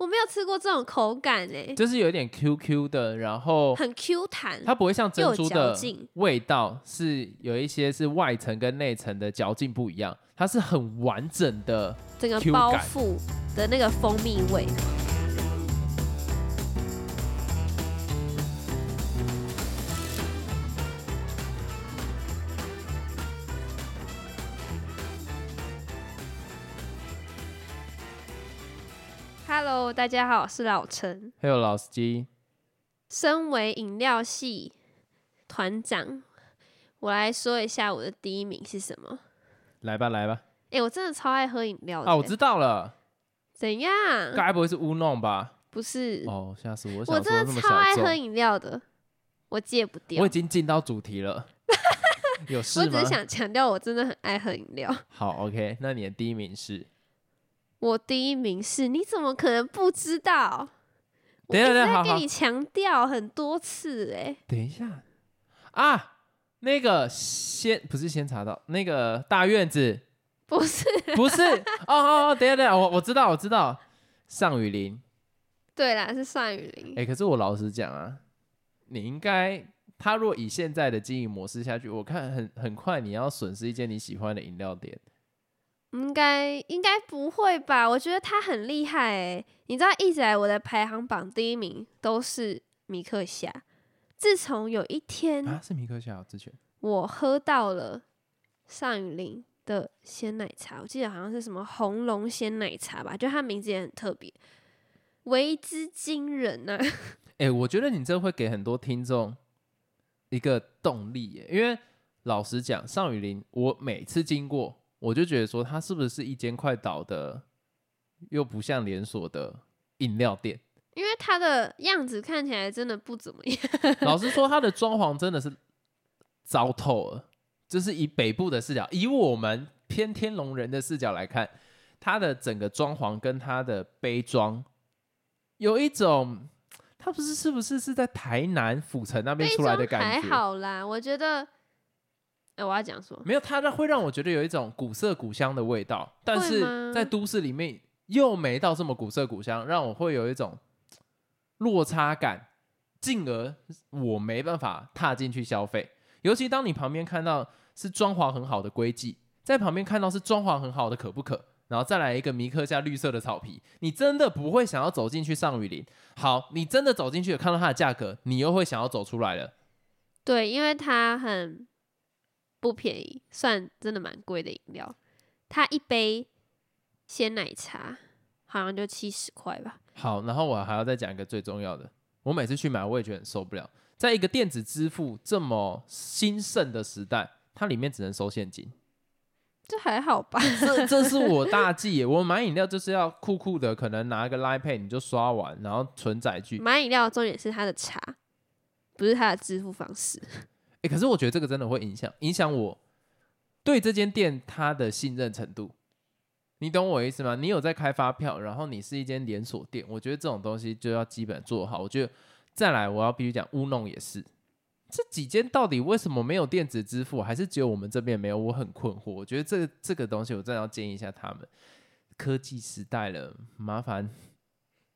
我没有吃过这种口感哎，就是有一点 QQ 的，然后很 Q 弹，它不会像珍珠的劲味道是有一些是外层跟内层的嚼劲不一样，它是很完整的。整个包覆的那个蜂蜜味。Hello，大家好，我是老陈。还有老司机，身为饮料系团长，我来说一下我的第一名是什么。来吧来吧。哎、我真的超爱喝饮料的、啊，我知道了，怎样？该不会是乌弄吧？不是，哦，吓死我！想我说这么真的超爱小众，喝饮料的，我戒不掉。我已经进到主题了，有我事吗只是？想强调，我真的很爱喝饮料。好，OK，那你的第一名是？我第一名是，你怎么可能不知道？等一下等一下好好在跟你强调很多次、哎，等一下啊，那个先不是先查到那个大院子，不是，不是哦哦哦，等一下等一下，我我知道我知道，尚雨林。对啦，是单雨林。哎、可是我老实讲啊，你应该，他若以现在的经营模式下去，我看很很快你要损失一间你喜欢的饮料店。应该应该不会吧？我觉得他很厉害哎、你知道一直以来我的排行榜第一名都是米克夏，自从有一天啊，是米克夏之前我喝到了上雨林的鲜奶茶，我记得好像是什么红龙鲜奶茶吧，就它名字也很特别，为之惊人呐、哎、我觉得你这会给很多听众一个动力耶，因为老实讲，尚雨林我每次经过，我就觉得说它是不是一间快倒的，又不像连锁的饮料店。因为它的样子看起来真的不怎么样。老实说，它的装潢真的是糟透了。就是以北部的视角，以我们偏天龙人的视角来看，它的整个装潢跟它的杯装，有一种，它不是是不是是在台南府城那边出来的感觉？还好啦，我觉得。哎、我要讲什么？没有，它让会让我觉得有一种古色古香的味道，但是在都市里面又没到这么古色古香，让我会有一种落差感，进而我没办法踏进去消费。尤其当你旁边看到是装潢很好的龟记，在旁边看到是装潢很好的可不可，然后再来一个迷克夏绿色的草皮，你真的不会想要走进去上雨林。好，你真的走进去看到它的价格，你又会想要走出来了。对，因为它很不便宜，算真的蛮贵的饮料。它一杯鲜奶茶好像就七十块吧。好，然后我还要再讲一个最重要的，我每次去买，我也觉得很受不了。在一个电子支付这么兴盛的时代，它里面只能收现金，这还好吧？这这是我大忌耶。我买饮料就是要酷酷的，可能拿一个 Line Pay 你就刷完，然后存载具。买饮料的重点是它的茶，不是它的支付方式。哎，可是我觉得这个真的会影响影响我对这间店它的信任程度。你懂我意思吗？你有在开发票，然后你是一间连锁店，我觉得这种东西就要基本做好。我觉得再来，我要必须讲乌弄也是，这几间到底为什么没有电子支付，还是只有我们这边没有？我很困惑。我觉得这这个东西，我真的要建议一下他们。科技时代了，麻烦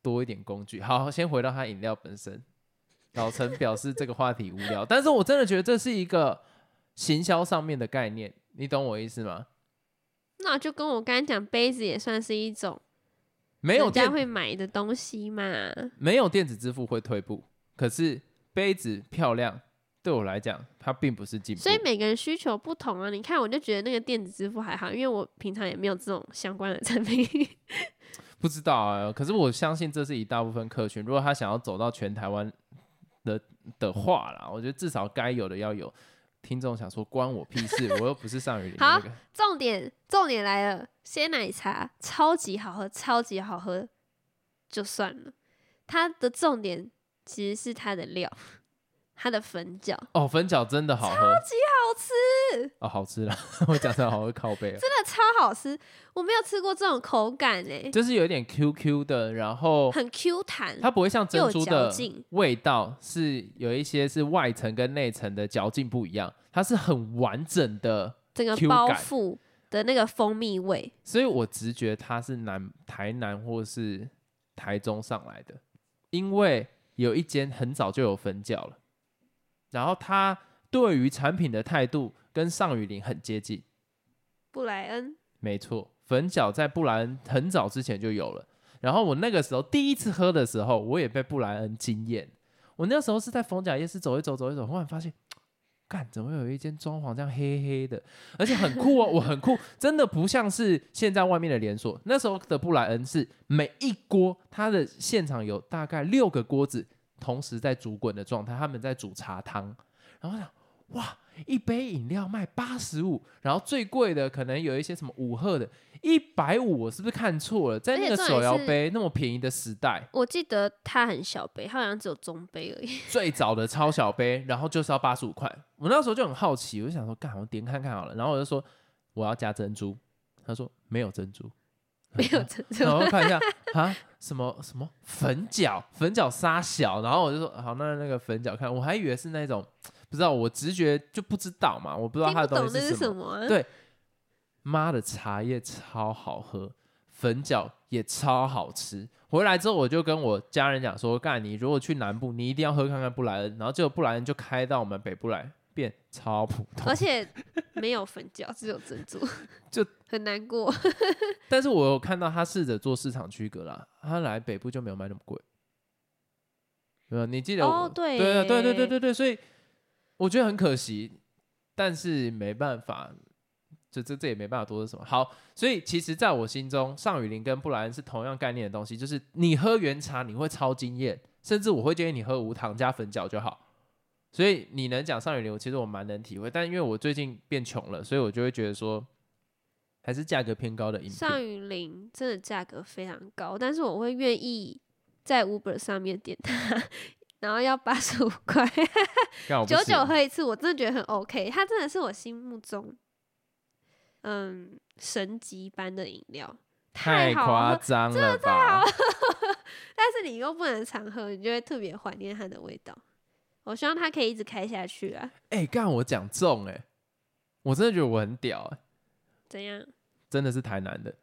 多一点工具。好，先回到它饮料本身。老陈表示这个话题无聊，但是我真的觉得这是一个行销上面的概念，你懂我意思吗？那就跟我刚才讲，杯子也算是一种没有家会买的东西嘛。没有电子支付会退步，可是杯子漂亮，对我来讲它并不是进步。所以每个人需求不同啊。你看，我就觉得那个电子支付还好，因为我平常也没有这种相关的产品。不知道啊，可是我相信这是一大部分客群，如果他想要走到全台湾的的话啦，我觉得至少该有的要有。听众想说关我屁事，我又不是上雨林好。重点重点来了，鲜奶茶超级好喝，超级好喝，就算了。它的重点其实是它的料，它的粉饺哦，粉饺真的好喝好吃，哦，好吃啦！我讲的好会靠背啊，真的超好吃。我没有吃过这种口感诶、就是有一点 QQ 的，然后很 Q 弹。它不会像珍珠又有嚼的劲味道是有一些是外层跟内层的嚼劲不一样，它是很完整的，整个包覆的那个蜂蜜味，所以我直觉它是南台南或是台中上来的，因为有一间很早就有粉饺了，然后他对于产品的态度跟上雨林很接近。布莱恩，没错，粉饺在布莱恩很早之前就有了。然后我那个时候第一次喝的时候，我也被布莱恩惊艳。我那时候是在逢甲夜市走一走，走一走，忽然发现，干，怎么有一间装潢这样黑黑的，而且很酷哦，我很酷，真的不像是现在外面的连锁。那时候的布莱恩是每一锅，它的现场有大概六个锅子同时在煮滚的状态，他们在煮茶汤。然后想，哇，一杯饮料卖八十五，然后最贵的可能有一些什么五鹤的，一百五，我是不是看错了？在那个手摇杯那么便宜的时代，我记得它很小杯，它好像只有中杯而已。最早的超小杯，然后就是要八十五块。我那时候就很好奇，我就想说，干，我点看看好了。然后我就说我要加珍珠，他说没有珍珠，没有珍珠。然后看一下 啊，什么什么粉饺，粉饺沙小，然后我就说好，那那个粉饺看，我还以为是那种。不知道，我直觉就不知道嘛，我不知道它的东西是什么。对，妈的茶叶超好喝，粉饺也超好吃。回来之后我就跟我家人讲说，干你如果去南部，你一定要喝看看布莱恩。然后结果布莱恩就开到我们北部来，变超普通，而且没有粉饺，只有珍珠，就很难过。但是我有看到他试着做市场区隔啦，他来北部就没有卖那么贵。对你记得？哦，对，对对对对对对，所以。我觉得很可惜，但是没办法，这这这也没办法多说什么。好，所以其实在我心中，上雨林跟布莱恩是同样概念的东西，就是你喝原茶你会超惊艳，甚至我会建议你喝无糖加粉饺就好。所以你能讲上雨林，我其实我蛮能体会，但因为我最近变穷了，所以我就会觉得说，还是价格偏高的饮品。上雨林真的价格非常高，但是我会愿意在 Uber 上面点它。然后要八十五块，九九喝一次，我真的觉得很 OK。它真的是我心目中，嗯，神级般的饮料，太夸张了吧？但是你又不能常喝，你就会特别怀念它的味道。我希望它可以一直开下去啊！哎，刚我讲中哎，我真的觉得我很屌哎。怎样？真的是台南的？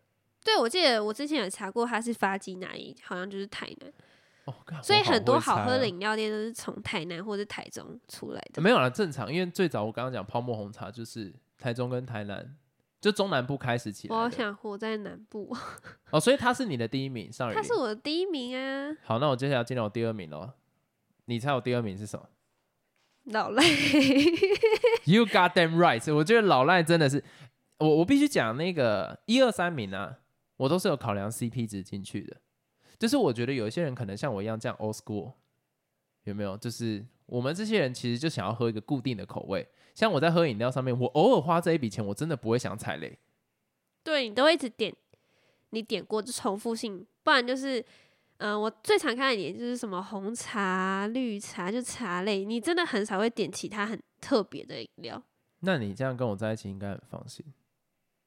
对，我记得我之前有查过，它是发鸡奶，好像就是台南。哦，所以很多好喝的饮料店都是从台南或者台中出来的。没有啦，正常，因为最早我刚刚讲泡沫红茶就是台中跟台南，就中南部开始起来。我想活在南部。哦，所以他是你的第一名，上他是我的第一名啊。好，那我接下来进入我第二名喽。你猜我第二名是什么？老赖。You got them right。我觉得老赖真的是，我我必须讲那个一二三名啊，我都是有考量 CP 值进去的。就是我觉得有一些人可能像我一样这样 old school，有没有？就是我们这些人其实就想要喝一个固定的口味。像我在喝饮料上面，我偶尔花这一笔钱，我真的不会想踩雷。对你都会一直点，你点过就重复性，不然就是，嗯，我最常看的点就是什么红茶、绿茶，就茶类，你真的很少会点其他很特别的饮料。那你这样跟我在一起应该很放心。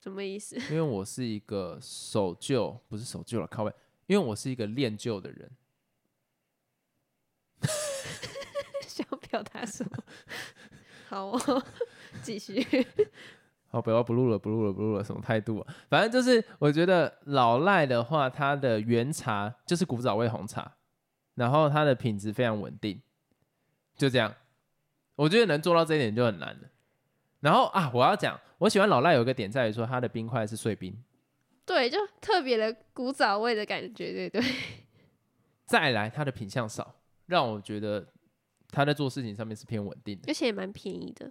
什么意思？因为我是一个守旧，不是守旧了，靠位。因为我是一个恋旧的人，想表达什么？好，哦，继续。好，不要不录了，不录了，不录了，什么态度啊？反正就是，我觉得老赖的话，它的原茶就是古早味红茶，然后它的品质非常稳定，就这样。我觉得能做到这一点就很难了。然后啊，我要讲，我喜欢老赖有一个点在于说，它的冰块是碎冰。对，就特别的古早味的感觉，对对。再来，它的品相少，让我觉得他在做事情上面是偏稳定的，而且也蛮便宜的。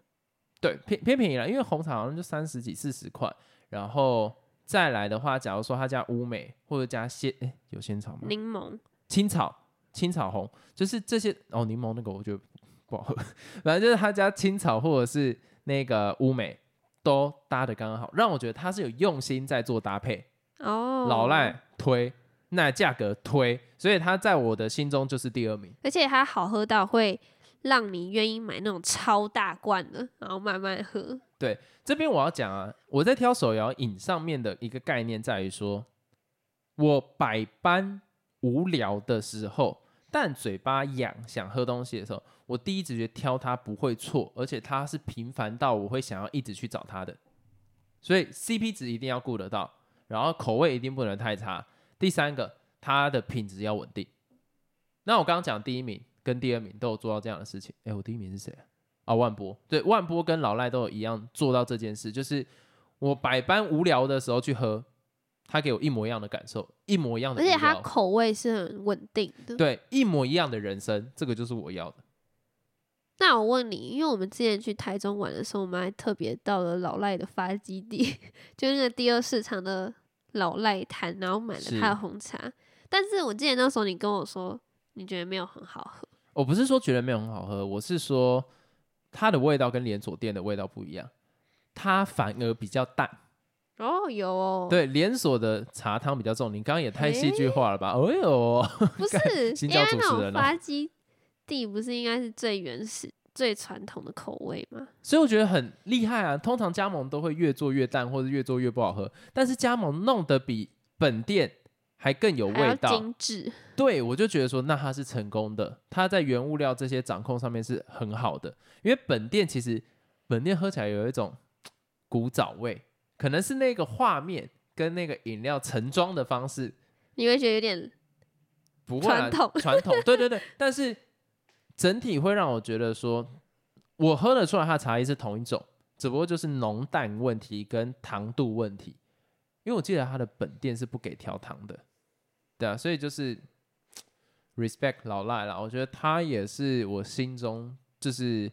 对，偏偏便宜了，因为红茶好像就三十几、四十块。然后再来的话，假如说他加乌梅或者加鲜，哎，有仙草吗？柠檬、青草、青草红，就是这些哦。柠檬那个我觉得不好喝，反正就是他加青草或者是那个乌梅。都搭的刚刚好，让我觉得他是有用心在做搭配哦。老赖推，那价格推，所以它在我的心中就是第二名。而且它好喝到会让你愿意买那种超大罐的，然后慢慢喝。对，这边我要讲啊，我在挑手摇饮上面的一个概念在于说，我百般无聊的时候。但嘴巴痒，想喝东西的时候，我第一直觉挑它不会错，而且它是频繁到我会想要一直去找它的，所以 CP 值一定要顾得到，然后口味一定不能太差。第三个，它的品质要稳定。那我刚刚讲第一名跟第二名都有做到这样的事情。哎，我第一名是谁啊？啊，万波。对，万波跟老赖都有一样做到这件事，就是我百般无聊的时候去喝，他给我一模一样的感受，一模一样的，而且他口味是很稳定的。对，一模一样的人生，这个就是我要的。那我问你，因为我们之前去台中玩的时候，我们还特别到了老赖的发基地，就那个第二市场的老赖摊，然后买了他的红茶。但是我记得那时候你跟我说，你觉得没有很好喝。我不是说觉得没有很好喝，我是说它的味道跟连锁店的味道不一样，它反而比较淡。哦，有哦。对，连锁的茶汤比较重。你刚刚也太戏剧化了吧？哦哟，不是，因为那种发基。地不是应该是最原始、最传统的口味吗？所以我觉得很厉害啊！通常加盟都会越做越淡，或者越做越不好喝。但是加盟弄得比本店还更有味道、精致。对，我就觉得说，那它是成功的。它在原物料这些掌控上面是很好的。因为本店其实本店喝起来有一种 古早味，可能是那个画面跟那个饮料盛装的方式，你会觉得有点不传统。传统，对对对，但是。整体会让我觉得说，我喝得出来它的茶叶是同一种，只不过就是浓淡问题跟糖度问题。因为我记得它的本店是不给调糖的，对啊，所以就是 respect 老赖啦。我觉得他也是我心中就是，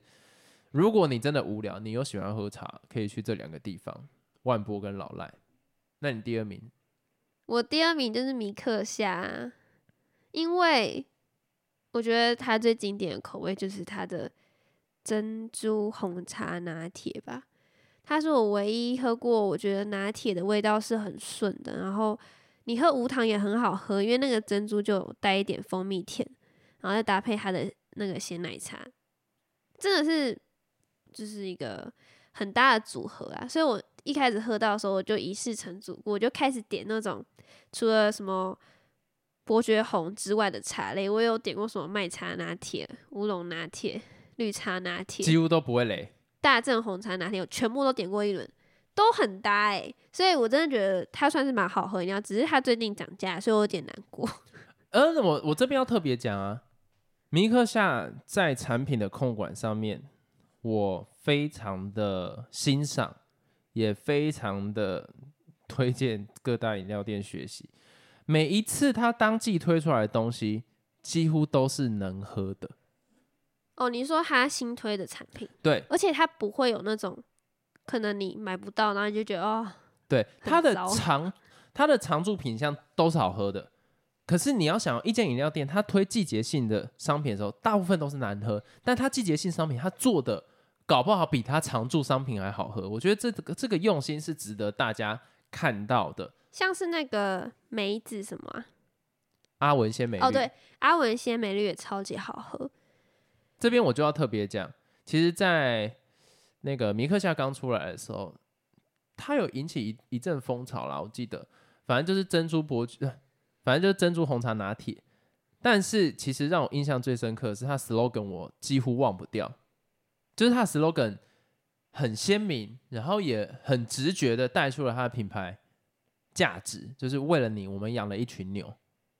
如果你真的无聊，你又喜欢喝茶，可以去这两个地方，万波跟老赖。那你第二名？我第二名就是米克夏，因为。我觉得它最经典的口味就是它的珍珠红茶拿铁吧，它是我唯一喝过，我觉得拿铁的味道是很顺的，然后你喝无糖也很好喝，因为那个珍珠就带一点蜂蜜甜，然后再搭配它的那个鲜奶茶，真的是就是一个很大的组合啊！所以我一开始喝到的时候，我就一试成主顾，我就开始点那种除了什么。伯爵红之外的茶类，我有点过什么麦茶拿铁、乌龙拿铁、绿茶拿铁，几乎都不会雷。大正红茶拿铁，我全部都点过一轮，都很搭哎，所以我真的觉得它算是蛮好喝饮料，只是它最近涨价，所以我有点难过。呃，我我这边要特别讲啊，米克夏在产品的控管上面，我非常的欣赏，也非常的推荐各大饮料店学习。每一次他当季推出来的东西，几乎都是能喝的。哦，你说他新推的产品，对，而且他不会有那种可能你买不到，然后你就觉得哦，对，他的常他的常驻品相都是好喝的。可是你要想，一间饮料店它推季节性的商品的时候，大部分都是难喝，但它季节性商品它做的搞不好比它常驻商品还好喝。我觉得这个这个用心是值得大家看到的。像是那个梅子什么，啊阿文鲜梅绿哦，对，阿文鲜梅绿也超级好喝。这边我就要特别讲，其实，在那个米克夏刚出来的时候，它有引起一一阵风潮啦。我记得，反正就是珍珠伯爵，反正就是珍珠红茶拿铁。但是，其实让我印象最深刻的是它 slogan，我几乎忘不掉，就是它 slogan 很鲜明，然后也很直觉的带出了它的品牌。价值就是为了你，我们养了一群牛。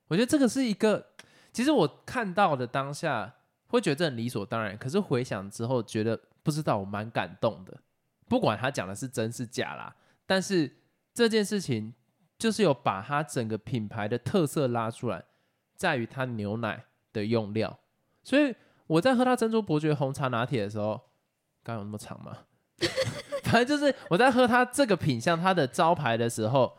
我觉得这个是一个，其实我看到的当下会觉得这很理所当然，可是回想之后觉得不知道，我蛮感动的。不管他讲的是真是假啦，但是这件事情就是有把他整个品牌的特色拉出来，在于他牛奶的用料。所以我在喝他珍珠伯爵红茶拿铁的时候，刚有那么长吗？反正就是我在喝它这个品相，它的招牌的时候。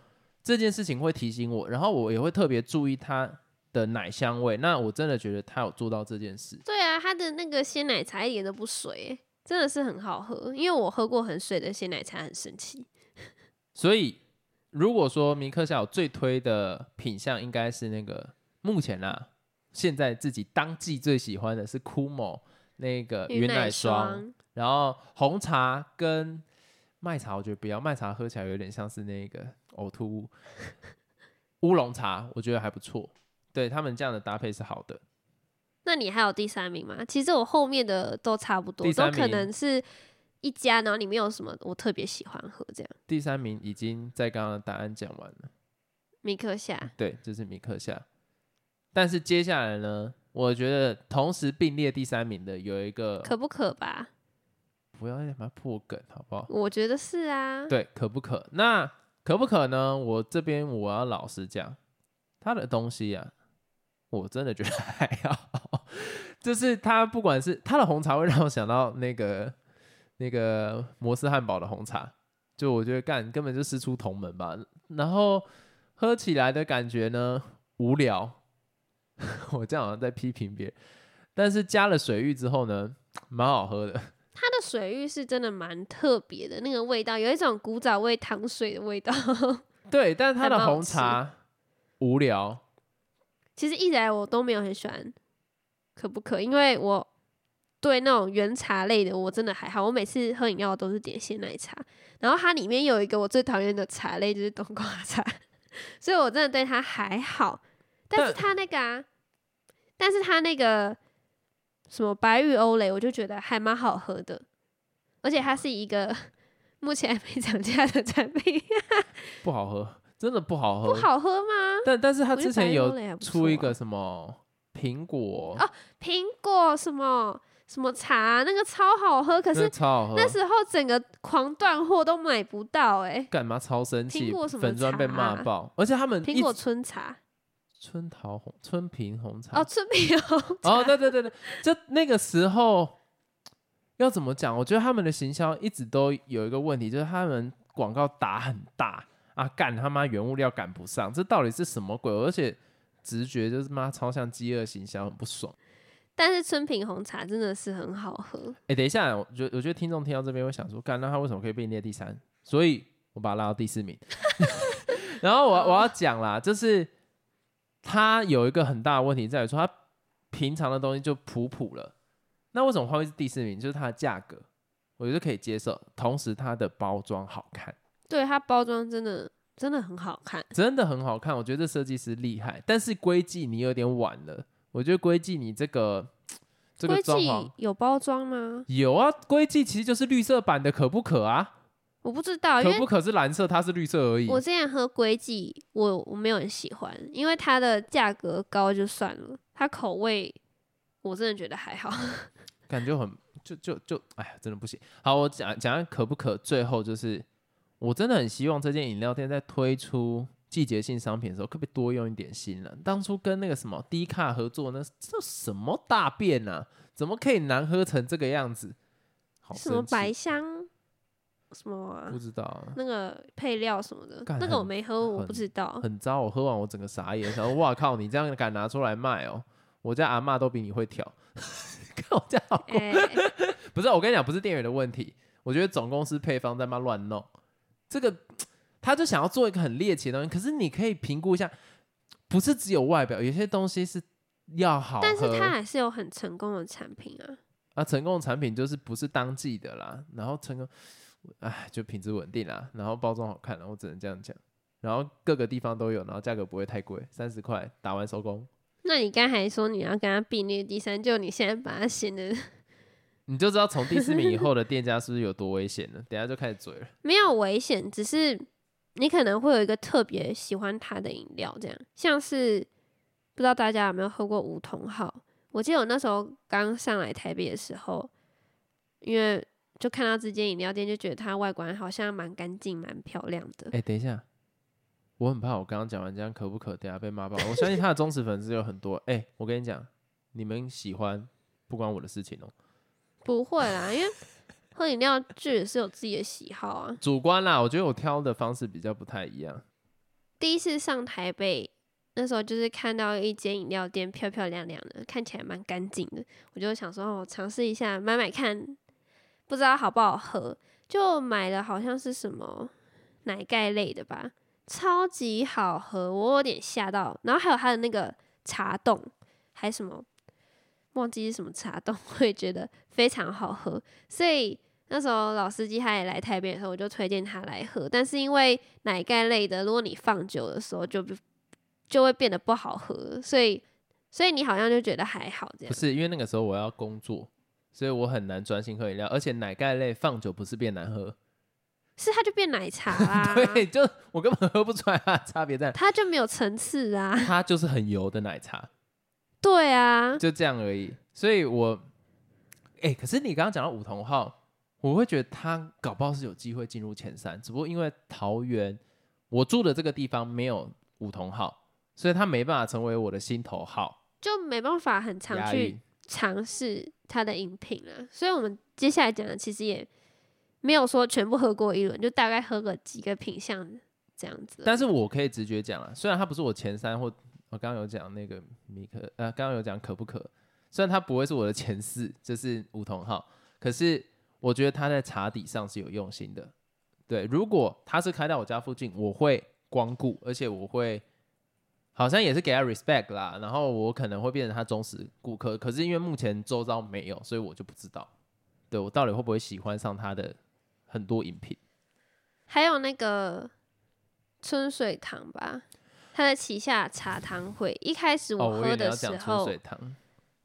这件事情会提醒我，然后我也会特别注意它的奶香味。那我真的觉得它有做到这件事。对啊，它的那个鲜奶茶一点都不水，真的是很好喝。因为我喝过很水的鲜奶茶，很神奇。所以，如果说米克夏有最推的品相，应该是那个目前啊，现在自己当季最喜欢的是酷某那个云奶霜，然后红茶跟。麦茶我觉得不要，麦茶喝起来有点像是那个呕吐物 乌龙茶，我觉得还不错。对他们这样的搭配是好的。那你还有第三名吗？其实我后面的都差不多，都可能是一家，然后里面有什么我特别喜欢喝这样。第三名已经在刚刚的答案讲完了，米克夏。对，就是米克夏。但是接下来呢，我觉得同时并列第三名的有一个，可不可吧？不要让它破梗好不好？我觉得是啊。对，可不可？那可不可呢？我这边我要老实讲，他的东西啊，我真的觉得还好。就是他不管是他的红茶，会让我想到那个 那个摩斯汉堡的红茶，就我觉得干根本就师出同门吧。然后喝起来的感觉呢，无聊。我这样好像在批评别人，但是加了水域之后呢，蛮好喝的。它的水浴是真的蛮特别的，那个味道有一种古早味糖水的味道。对，但是它的红茶无聊。其实一直来我都没有很喜欢，可不可？因为我对那种原茶类的我真的还好，我每次喝饮料都是点鲜奶茶。然后它里面有一个我最讨厌的茶类就是冬瓜茶，所以我真的对它还好。但是它那个啊，但是它那个。什么白玉欧蕾，我就觉得还蛮好喝的，而且它是一个目前还没涨价的产品。不好喝，真的不好喝。不好喝吗？但但是它之前有出一个什么苹果哦，苹果什么什么茶，那个超好喝，可是超好喝。那时候整个狂断货都买不到，哎，干嘛超生气？苹果什么粉砖被骂爆，而且他们苹果春茶。春桃红春平红茶哦，春平红茶哦，对对对对，就那个时候要怎么讲？我觉得他们的行销一直都有一个问题，就是他们广告打很大啊，干他妈原物料赶不上，这到底是什么鬼？而且直觉就是妈超像饥饿行销，很不爽。但是春平红茶真的是很好喝。哎，等一下，我觉我觉得听众听到这边会想说，干那他为什么可以被列第三？所以我把他拉到第四名。然后我我要讲啦，就是。它有一个很大的问题在于说，它平常的东西就普普了。那为什么会是第四名？就是它的价格，我觉得可以接受。同时，它的包装好看，对它包装真的真的很好看，真的很好看。我觉得这设计师厉害。但是龟记你有点晚了，我觉得龟记你这个这个装潢有包装吗？有啊，龟记其实就是绿色版的可不可啊？我不知道，可不可是蓝色，它是绿色而已。我之前喝龟记，我我没有很喜欢，因为它的价格高就算了，它口味我真的觉得还好，感觉很就就就哎呀，真的不行。好，我讲讲可不可，最后就是我真的很希望这间饮料店在推出季节性商品的时候，可不可以多用一点心了？当初跟那个什么低卡合作，那这什么大便啊？怎么可以难喝成这个样子？什么白香？什么？不知道那个配料什么的，那个我没喝，我不知道。很糟，我喝完我整个傻眼，想说哇靠，你这样敢拿出来卖哦？我家阿妈都比你会挑，看我家好过。不是，我跟你讲，不是店员的问题，我觉得总公司配方在那乱弄。这个 他就想要做一个很猎奇的东西，可是你可以评估一下，不是只有外表，有些东西是要好，但是他还是有很成功的产品啊。啊，成功的产品就是不是当季的啦，然后成功。哎，就品质稳定啦，然后包装好看，我只能这样讲。然后各个地方都有，然后价格不会太贵，三十块打完收工。那你刚才说你要跟他并列第三，就你现在把它显得，你就知道从第四名以后的店家是不是有多危险了？等下就开始嘴了。没有危险，只是你可能会有一个特别喜欢它的饮料，这样像是不知道大家有没有喝过梧桐号？我记得我那时候刚上来台北的时候，因为。就看到这间饮料店，就觉得它外观好像蛮干净、蛮漂亮的。哎，等一下，我很怕我刚刚讲完这样可不可，等下被骂爆。我相信他的忠实粉丝有很多。哎，我跟你讲，你们喜欢不关我的事情哦。不会啦，因为喝饮料就也是有自己的喜好啊。主观啦，我觉得我挑的方式比较不太一样。第一次上台北那时候，就是看到一间饮料店漂漂亮亮的，看起来蛮干净的，我就想说，哦，尝试一下买买看。不知道好不好喝，就买了，好像是什么奶盖类的吧，超级好喝，我有点吓到。然后还有它的那个茶冻，还什么忘记是什么茶冻，我也觉得非常好喝。所以那时候老司机他也来台北的时候，我就推荐他来喝。但是因为奶盖类的，如果你放久的时候，就就会变得不好喝。所以所以你好像就觉得还好这样。不是因为那个时候我要工作。所以我很难专心喝饮料，而且奶盖类放久不是变难喝，是它就变奶茶啦。对，就我根本喝不出来它差别在，它就没有层次啊。它就是很油的奶茶，对啊，就这样而已。所以我，哎，可是你刚刚讲到五桐号，我会觉得他搞不好是有机会进入前三，只不过因为桃园我住的这个地方没有五桐号，所以他没办法成为我的心头号，就没办法很常去尝试他的饮品了。所以我们接下来讲的其实也没有说全部喝过一轮，就大概喝个几个品相这样子。但是我可以直觉讲啊，虽然他不是我前三，或我刚刚有讲那个米可，呃，刚刚有讲可不可，虽然他不会是我的前四，就是梧桐号，可是我觉得他在茶底上是有用心的。对，如果他是开到我家附近，我会光顾，而且我会好像也是给他 respect 啦，然后我可能会变成他忠实顾客。可是因为目前周遭没有，所以我就不知道，对我到底会不会喜欢上他的很多饮品。还有那个。春水堂吧，他的旗下茶汤会。一开始我喝的时候，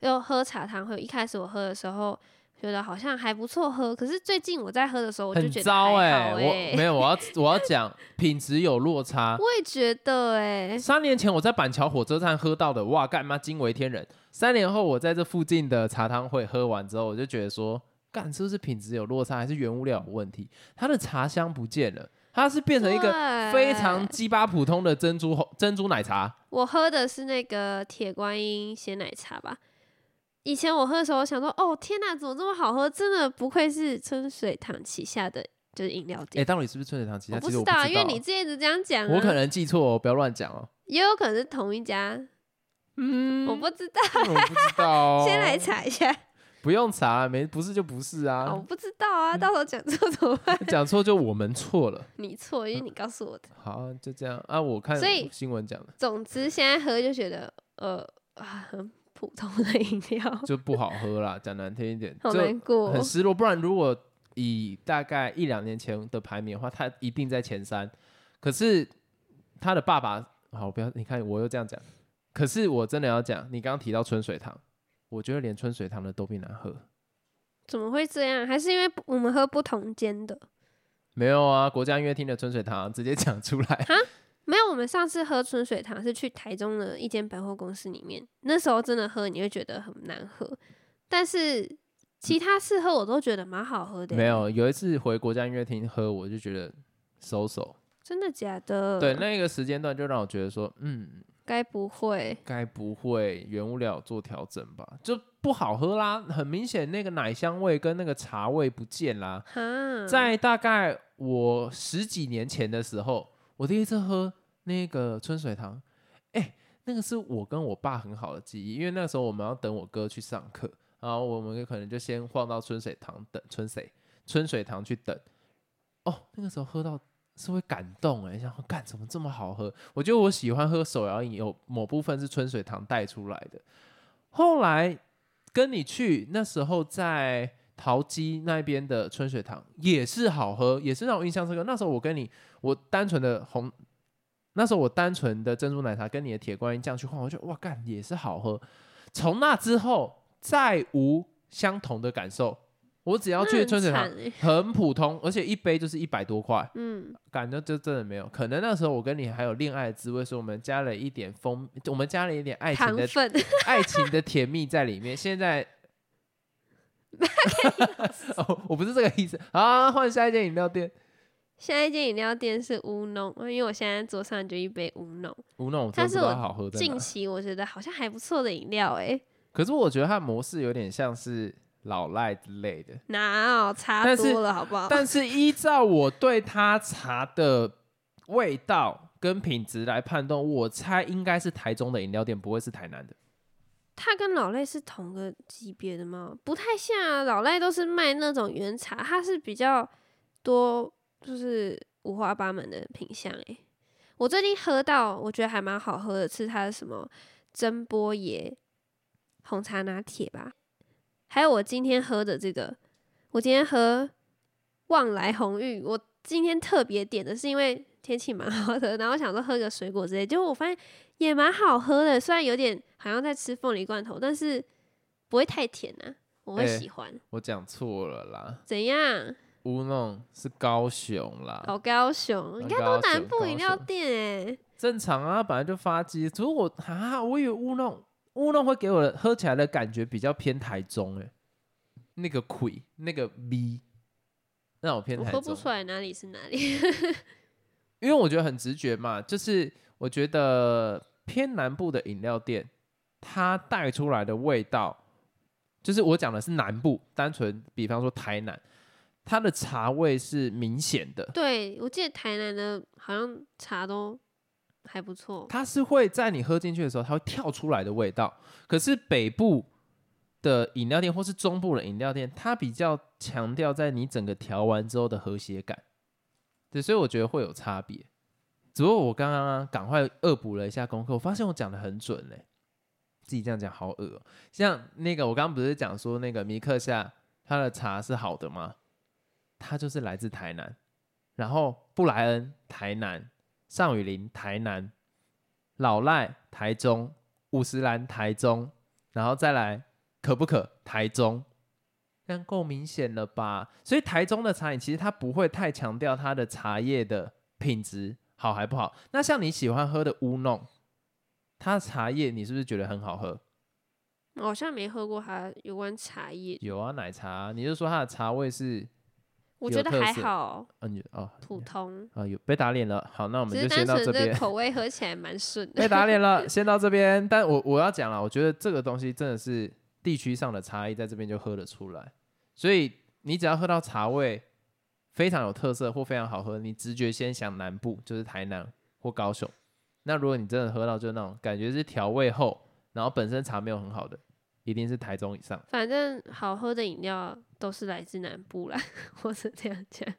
又喝茶汤会。一开始我喝的时候觉得好像还不错喝，可是最近我在喝的时候，我就觉得糟哎，我没有，我要 我要讲品质有落差。我也觉得哎，三年前我在板桥火车站喝到的，哇，干妈惊为天人。三年后我在这附近的茶汤会喝完之后，我就觉得说，干是不是品质有落差，还是原物料有问题？它的茶香不见了。它是变成一个非常鸡巴普通的珍珠珍珠奶茶。我喝的是那个铁观音鲜奶茶吧。以前我喝的时候，我想说，哦天哪，怎么这么好喝？真的不愧是春水堂旗下的就是饮料店。哎，到底是不是春水堂旗下？我不知道，因为你之前一直这样讲。我可能记错哦，不要乱讲哦。也有可能是同一家。嗯，我不知道。我不知道。先来查一下。不用查，没不是就不是啊。我不知道啊，到时候讲错怎么办？讲错就我们错了。你错，因为你告诉我的。好，就这样啊。我看新闻讲的。总之，现在喝就觉得呃啊，很普通的饮料，就不好喝啦。讲难听一点，好难过，很失落。不然，如果以大概一两年前的排名的话，他一定在前三。可是他的爸爸，好，不要你看我又这样讲。可是我真的要讲，你刚刚提到春水堂。我觉得连春水堂的都比难喝，怎么会这样？还是因为我们喝不同间的？没有啊，国家音乐厅的春水堂直接讲出来哈，没有，我们上次喝春水堂是去台中的一间百货公司里面，那时候真的喝你会觉得很难喝，但是其他次喝我都觉得蛮好喝的。没有，有一次回国家音乐厅喝，我就觉得收手。真的假的？对，那个时间段就让我觉得说，嗯。该不会？该不会原物料做调整吧？就不好喝啦，很明显那个奶香味跟那个茶味不见啦。在大概我十几年前的时候，我第一次喝那个春水堂，哎，那个是我跟我爸很好的记忆，因为那时候我们要等我哥去上课，然后我们可能就先晃到春水堂等春水春水堂去等。哦，那个时候喝到。是会感动哎，想干怎么这么好喝？我觉得我喜欢喝手摇饮，有某部分是春水堂带出来的。后来跟你去那时候在陶基那边的春水堂也是好喝，也是让我印象深刻。那时候我跟你，我单纯的红，那时候我单纯的珍珠奶茶跟你的铁观音酱去换，我觉得哇干也是好喝。从那之后再无相同的感受。我只要去春水堂，很普通，而且一杯就是一百多块，嗯，感觉就真的没有。可能那时候我跟你还有恋爱的滋味，所以我们加了一点蜂，我们加了一点爱情的 爱情的甜蜜在里面。现在，哦，我不是这个意思啊。换下一间饮料店，下一间饮料店是乌龙，因为我现在桌上就一杯乌龙，乌龙，它是好喝的。近期我觉得好像还不错的饮料，哎，可是我觉得它的模式有点像是。老赖之类的，哪有差多了好不好？但是依照我对他茶的味道跟品质来判断，我猜应该是台中的饮料店，不会是台南的。它跟老赖是同个级别的吗？不太像啊，老赖都是卖那种原茶，它是比较多，就是五花八门的品相。诶，我最近喝到，我觉得还蛮好喝的，是它的什么蒸波爷红茶拿铁吧。还有我今天喝的这个，我今天喝旺来红玉，我今天特别点的是因为天气蛮好的，然后想说喝个水果之类，结果我发现也蛮好喝的，虽然有点好像在吃凤梨罐头，但是不会太甜啊，我会喜欢。我讲错了啦。怎样？乌弄是高雄啦。哦，高雄，你看都南部饮料店哎。正常啊，本来就发鸡。只是我啊，我以为乌弄。乌弄会给我的喝起来的感觉比较偏台中哎，那个魁那个 V，让我偏台中。喝不出来哪里是哪里，因为我觉得很直觉嘛，就是我觉得偏南部的饮料店，它带出来的味道，就是我讲的是南部，单纯比方说台南，它的茶味是明显的。对我记得台南的好像茶都。还不错，它是会在你喝进去的时候，它会跳出来的味道。可是北部的饮料店或是中部的饮料店，它比较强调在你整个调完之后的和谐感。对，所以我觉得会有差别。只不过我刚刚赶快恶补了一下功课，我发现我讲的很准嘞。自己这样讲好恶。像那个我刚刚不是讲说那个米克夏他的茶是好的吗？他就是来自台南，然后布莱恩台南。上雨林台南，老赖台中，五十岚台中，然后再来可不可台中，这样够明显了吧？所以台中的茶饮其实它不会太强调它的茶叶的品质好还不好。那像你喜欢喝的乌弄，它的茶叶你是不是觉得很好喝？好像没喝过它有关茶叶。有啊，奶茶，你就说它的茶味是？我觉得还好，嗯，哦，普通啊，有被打脸了。好，那我们就先到这边。口味喝起来蛮顺。被打脸了，先到这边。但我我要讲了，我觉得这个东西真的是地区上的差异，在这边就喝得出来。所以你只要喝到茶味非常有特色或非常好喝，你直觉先想南部，就是台南或高雄。那如果你真的喝到就那种感觉是调味后，然后本身茶没有很好的。一定是台中以上。反正好喝的饮料都是来自南部啦，或是这样讲。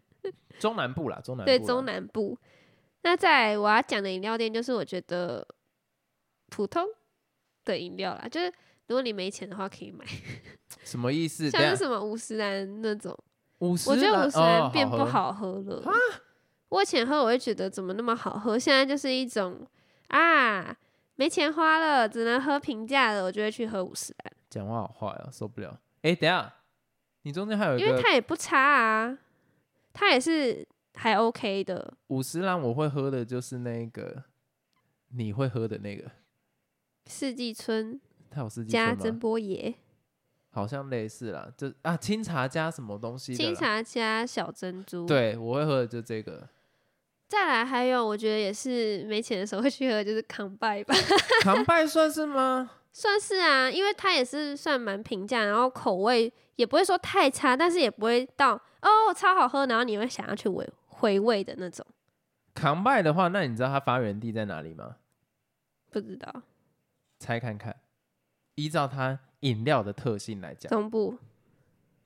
中南部啦，中南部对中南部。那在我要讲的饮料店，就是我觉得普通的饮料啦，就是如果你没钱的话可以买。什么意思？像是什么五十兰那种。五十我觉得五十兰变不好喝了。我以前喝我会觉得怎么那么好喝，现在就是一种啊。没钱花了，只能喝平价的，我就会去喝五十兰。讲话好坏啊，受不了！哎，等下，你中间还有一个，因为它也不差啊，它也是还 OK 的。五十兰我会喝的就是那个，你会喝的那个四季春，它有四季加珍波爷，好像类似啦，就啊清茶加什么东西？清茶加小珍珠。对，我会喝的就这个。再来还有，我觉得也是没钱的时候会去喝，就是康拜吧。康拜算是吗？算是啊，因为它也是算蛮平价，然后口味也不会说太差，但是也不会到哦超好喝，然后你会想要去回回味的那种。康拜的话，那你知道它发源地在哪里吗？不知道。猜看看，依照它饮料的特性来讲，中部。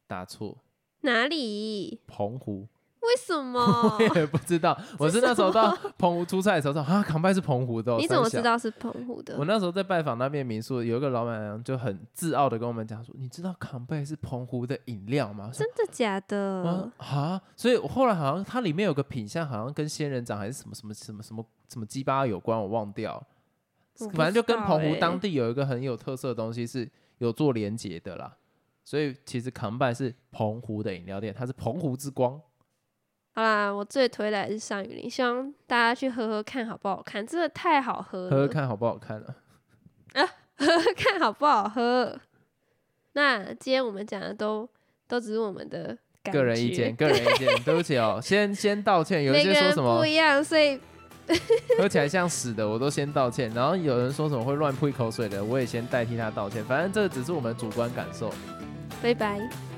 答错。哪里？澎湖。为什么？我也不知道。我是那时候到澎湖出差的时候说啊，康拜是澎湖的。你怎么知道是澎湖的？我那时候在拜访那边民宿，有一个老板娘就很自傲的跟我们讲说：“你知道康拜是澎湖的饮料吗？”真的假的？啊！所以我后来好像它里面有个品相，好像跟仙人掌还是什么什么什么什么什么鸡巴有关，我忘掉。反正就跟澎湖当地有一个很有特色的东西是有做连结的啦。所以其实康拜是澎湖的饮料店，它是澎湖之光。好啦，我最推的还是上雨林，希望大家去喝喝看好不好看，真的太好喝了。喝喝看好不好看了？啊，喝喝看好不好喝？那今天我们讲的都都只是我们的个人意见，个人意见，对不起哦，先先道歉。有一些说什么不一样，所以 喝起来像屎的，我都先道歉。然后有人说什么会乱吐一口水的，我也先代替他道歉。反正这只是我们主观感受。拜拜。